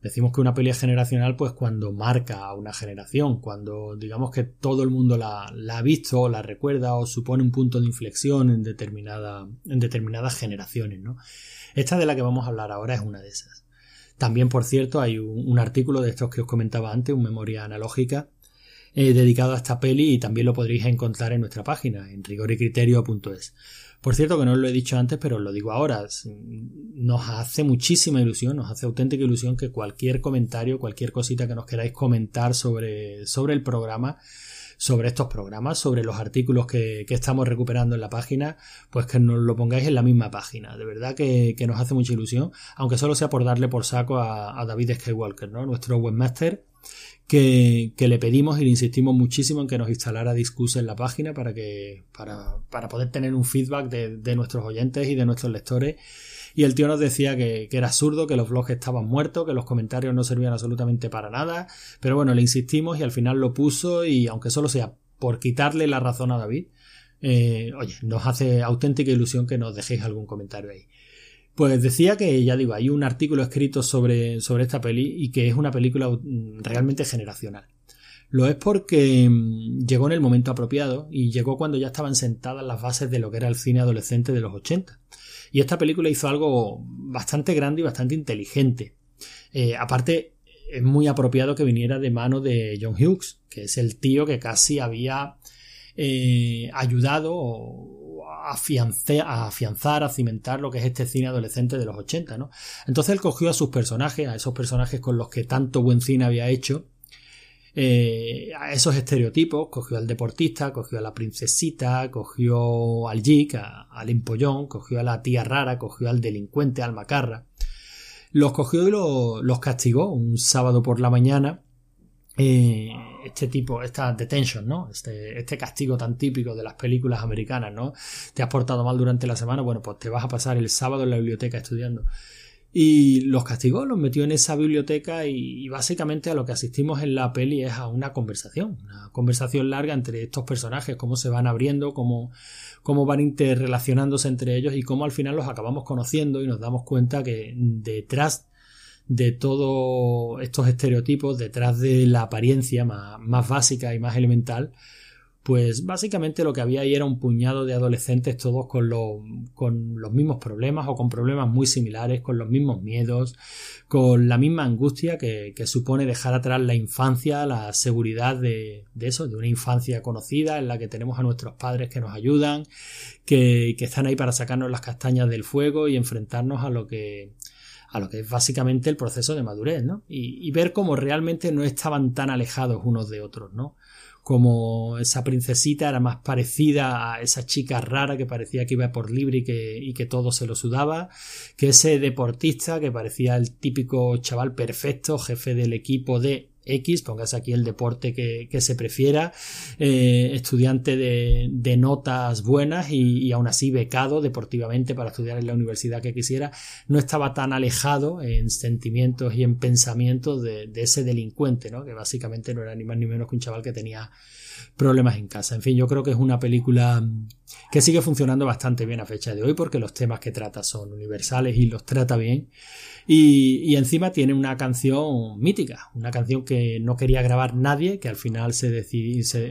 Decimos que una peli es generacional pues cuando marca a una generación, cuando digamos que todo el mundo la, ha visto o la recuerda o supone un punto de inflexión en, determinada, en determinadas generaciones. ¿no? Esta de la que vamos a hablar ahora es una de esas. También, por cierto, hay un, un artículo de estos que os comentaba antes, un memoria analógica, eh, dedicado a esta peli y también lo podréis encontrar en nuestra página, en rigoricriterio.es. Por cierto, que no os lo he dicho antes, pero os lo digo ahora. Nos hace muchísima ilusión, nos hace auténtica ilusión que cualquier comentario, cualquier cosita que nos queráis comentar sobre, sobre el programa, sobre estos programas, sobre los artículos que, que, estamos recuperando en la página, pues que nos lo pongáis en la misma página. De verdad que, que nos hace mucha ilusión, aunque solo sea por darle por saco a, a David Skywalker, ¿no? nuestro webmaster, que, le pedimos y le insistimos muchísimo en que nos instalara Discus en la página para que para, para poder tener un feedback de, de, nuestros oyentes y de nuestros lectores y el tío nos decía que, que, era absurdo, que los blogs estaban muertos, que los comentarios no servían absolutamente para nada, pero bueno, le insistimos y al final lo puso y aunque solo sea por quitarle la razón a David, eh, oye, nos hace auténtica ilusión que nos dejéis algún comentario ahí. Pues decía que, ya digo, hay un artículo escrito sobre, sobre esta peli y que es una película mm, realmente generacional. Lo es porque mm, llegó en el momento apropiado y llegó cuando ya estaban sentadas las bases de lo que era el cine adolescente de los 80. Y esta película hizo algo bastante grande y bastante inteligente. Eh, aparte, es muy apropiado que viniera de mano de John Hughes, que es el tío que casi había eh, ayudado a afianzar, a cimentar lo que es este cine adolescente de los 80, ¿no? Entonces él cogió a sus personajes, a esos personajes con los que tanto buen cine había hecho, eh, a esos estereotipos, cogió al deportista, cogió a la princesita, cogió al geek, al empollón, cogió a la tía rara, cogió al delincuente, al macarra. Los cogió y lo, los castigó un sábado por la mañana eh, este tipo, esta detention, ¿no? Este, este castigo tan típico de las películas americanas, ¿no? Te has portado mal durante la semana, bueno, pues te vas a pasar el sábado en la biblioteca estudiando. Y los castigó, los metió en esa biblioteca y, y, básicamente a lo que asistimos en la peli es a una conversación, una conversación larga entre estos personajes, cómo se van abriendo, cómo, cómo van interrelacionándose entre ellos y cómo al final los acabamos conociendo y nos damos cuenta que detrás de todos estos estereotipos, detrás de la apariencia más, más, básica y más elemental, pues básicamente lo que había ahí era un puñado de adolescentes todos con, con los mismos problemas o con problemas muy similares, con los mismos miedos, con la misma angustia que, que supone dejar atrás la infancia, la seguridad de, de, eso, de una infancia conocida en la que tenemos a nuestros padres que nos ayudan, que, que están ahí para sacarnos las castañas del fuego y enfrentarnos a lo que a lo que es básicamente el proceso de madurez, ¿no? Y, y, ver cómo realmente no estaban tan alejados unos de otros, ¿no? Como esa princesita era más parecida a esa chica rara que parecía que iba por libre y que, y que todo se lo sudaba, que ese deportista que parecía el típico chaval perfecto, jefe del equipo de X, póngase aquí el deporte que, que se prefiera, eh, estudiante de, de, notas buenas y, y, aún así becado deportivamente para estudiar en la universidad que quisiera, no estaba tan alejado en sentimientos y en pensamientos de, de ese delincuente, ¿no? que básicamente no era ni más ni menos que un chaval que tenía problemas en casa. En fin, yo creo que es una película que sigue funcionando bastante bien a fecha de hoy porque los temas que trata son universales y los trata bien. Y, encima tiene una canción mítica, una canción que no quería grabar nadie, que al final se,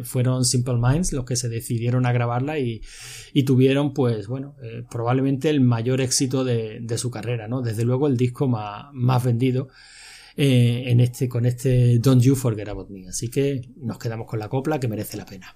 fueron Simple Minds los que se decidieron a grabarla y, tuvieron, pues bueno, eh, probablemente el mayor éxito de, su carrera, ¿no? Desde luego el disco más vendido. Eh, en este, con este Don't You Forget About Me. Así que nos quedamos con la copla que merece la pena.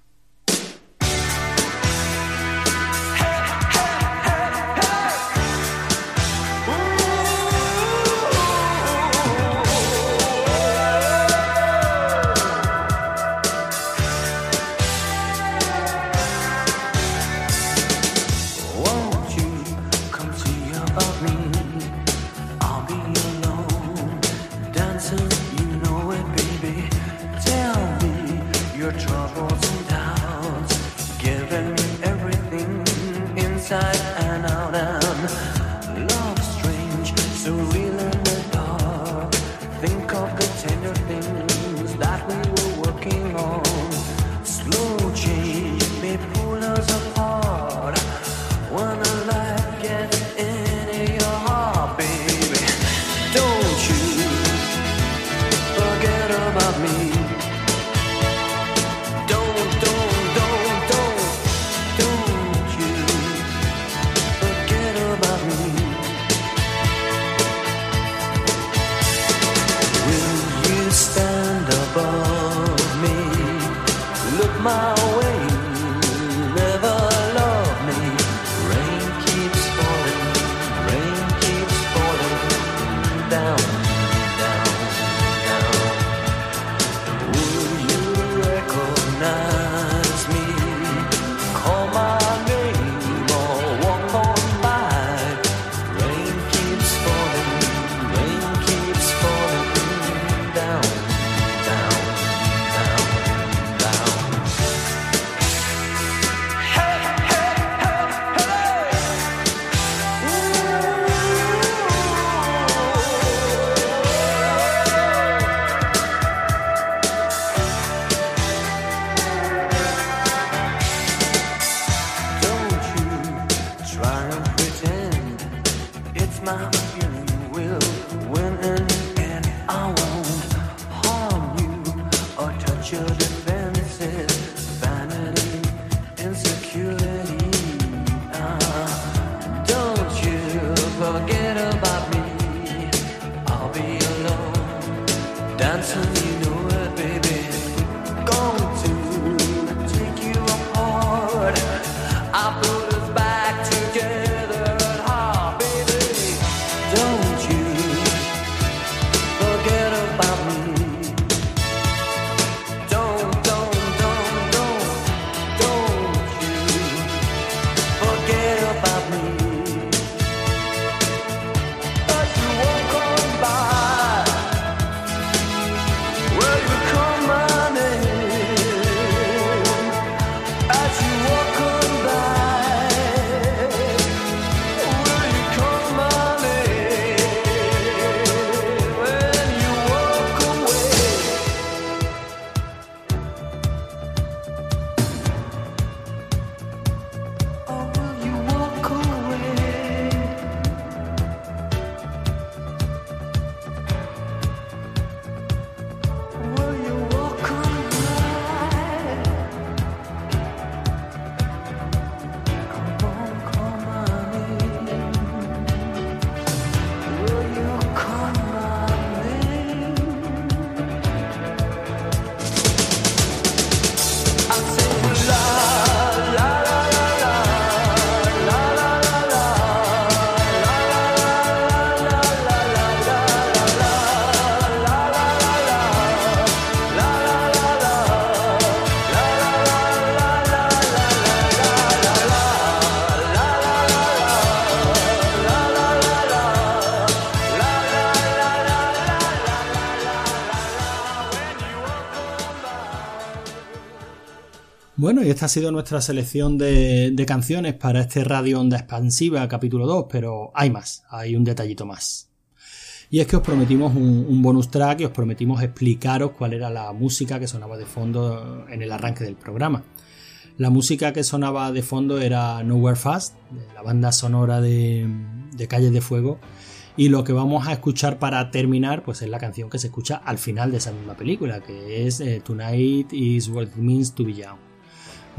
Bueno, y esta ha sido nuestra selección de, canciones para este Radio Onda Expansiva capítulo 2, pero hay más, hay un detallito más. Y es que os prometimos un, un bonus track y os prometimos explicaros cuál era la música que sonaba de fondo en el arranque del programa. La música que sonaba de fondo era Nowhere Fast, la banda sonora de, de Calles de Fuego, y lo que vamos a escuchar para terminar, pues es la canción que se escucha al final de esa misma película, que es eh, Tonight is what it means to be young.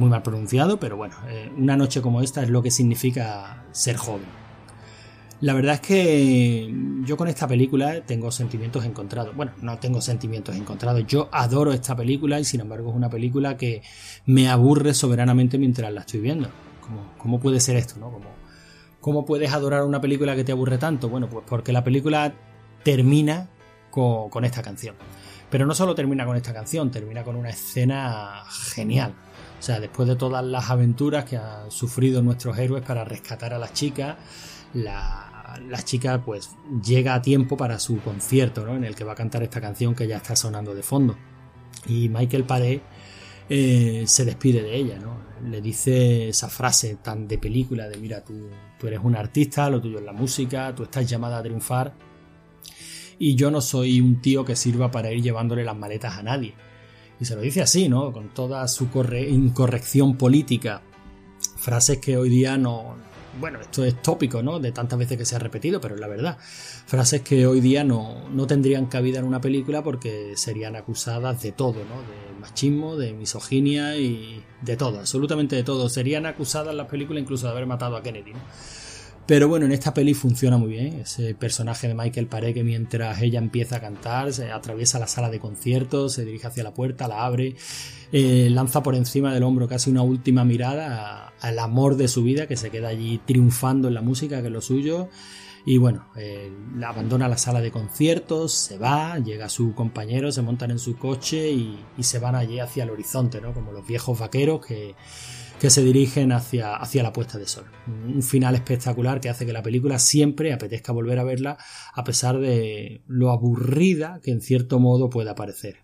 Muy mal pronunciado, pero bueno, eh, una noche como esta es lo que significa ser joven. La verdad es que yo con esta película tengo sentimientos encontrados. Bueno, no tengo sentimientos encontrados. Yo adoro esta película y sin embargo es una película que me aburre soberanamente mientras la estoy viendo. ¿Cómo, cómo puede ser esto? ¿no? ¿Cómo, ¿Cómo puedes adorar una película que te aburre tanto? Bueno, pues porque la película termina con, con esta canción. Pero no solo termina con esta canción, termina con una escena genial. O sea, después de todas las aventuras que han sufrido nuestros héroes para rescatar a las chicas, la, chica pues llega a tiempo para su concierto, ¿no? En el que va a cantar esta canción que ya está sonando de fondo. Y Michael Paré eh, se despide de ella, ¿no? Le dice esa frase tan de película de mira, tú, tú eres un artista, lo tuyo es la música, tú estás llamada a triunfar y yo no soy un tío que sirva para ir llevándole las maletas a nadie. Y se lo dice así, ¿no? Con toda su corre- incorrección política. Frases que hoy día no... Bueno, esto es tópico, ¿no? De tantas veces que se ha repetido, pero es la verdad. Frases que hoy día no, no tendrían cabida en una película porque serían acusadas de todo, ¿no? De machismo, de misoginia y de todo, absolutamente de todo. Serían acusadas en las películas incluso de haber matado a Kennedy, ¿no? Pero bueno, en esta peli funciona muy bien. Ese personaje de Michael Paré que mientras ella empieza a cantar, se atraviesa la sala de conciertos, se dirige hacia la puerta, la abre, eh, lanza por encima del hombro casi una última mirada al amor de su vida que se queda allí triunfando en la música, que es lo suyo. Y bueno, eh, abandona la sala de conciertos, se va, llega su compañero, se montan en su coche y, y se van allí hacia el horizonte, ¿no? Como los viejos vaqueros que, que se dirigen hacia, hacia la puesta de sol. Un final espectacular que hace que la película siempre apetezca volver a verla a pesar de lo aburrida que en cierto modo pueda parecer.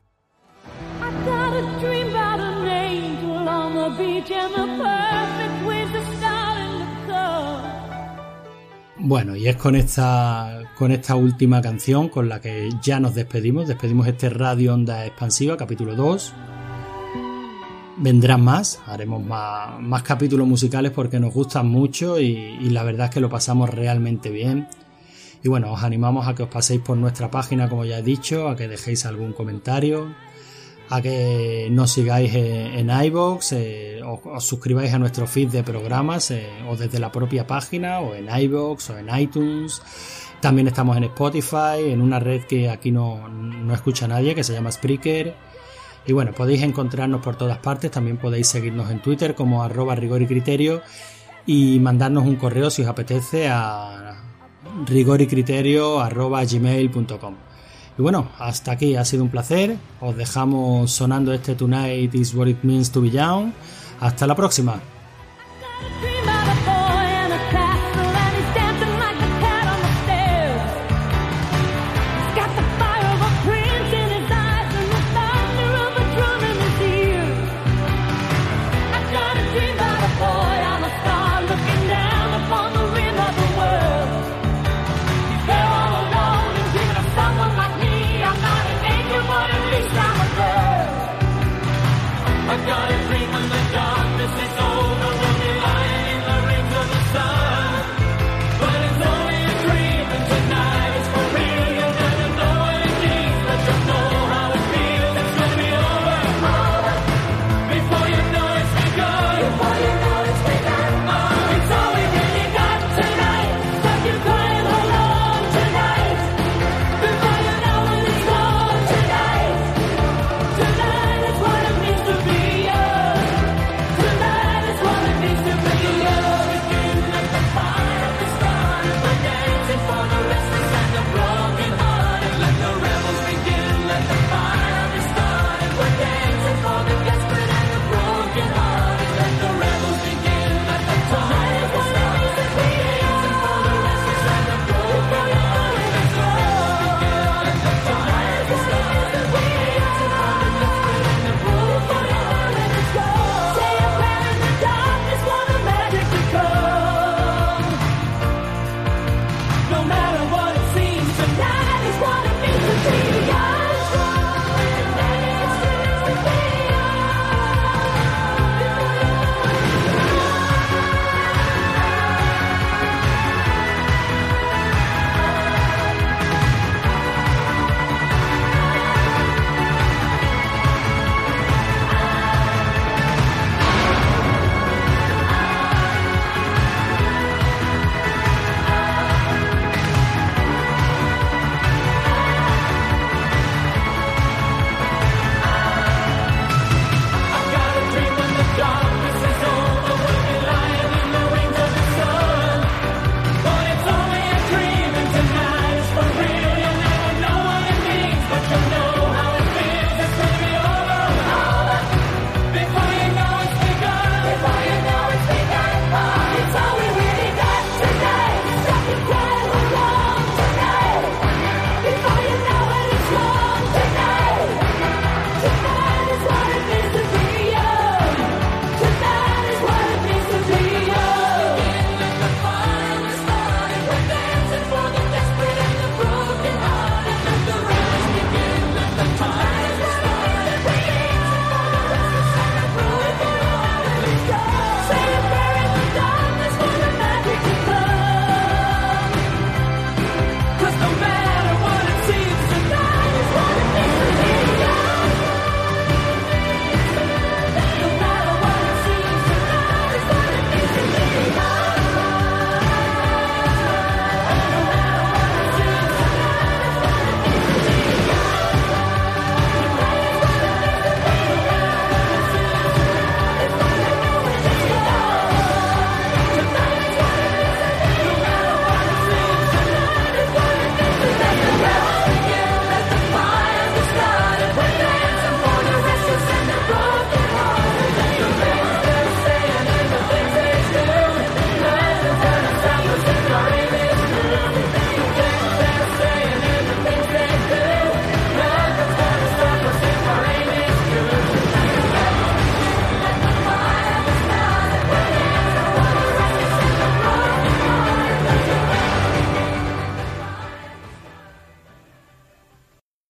Bueno, y es con esta, con esta última canción con la que ya nos despedimos. Despedimos este Radio Onda Expansiva, capítulo 2. Vendrán más, haremos más, capítulos musicales porque nos gustan mucho y, la verdad es que lo pasamos realmente bien. Y bueno, os animamos a que os paséis por nuestra página, como ya he dicho, a que dejéis algún comentario, a que nos sigáis en, en iBox, eh, os, suscribáis a nuestro feed de programas, eh, o desde la propia página, o en iBox, o en iTunes. También estamos en Spotify, en una red que aquí no, no escucha nadie, que se llama Spreaker. Y bueno, podéis encontrarnos por todas partes, también podéis seguirnos en Twitter como arroba rigor y criterio y mandarnos un correo si os apetece a rigoricriterio arroba gmail.com. Y bueno, hasta aquí ha sido un placer. Os dejamos sonando este Tonight is what it means to be young. Hasta la próxima.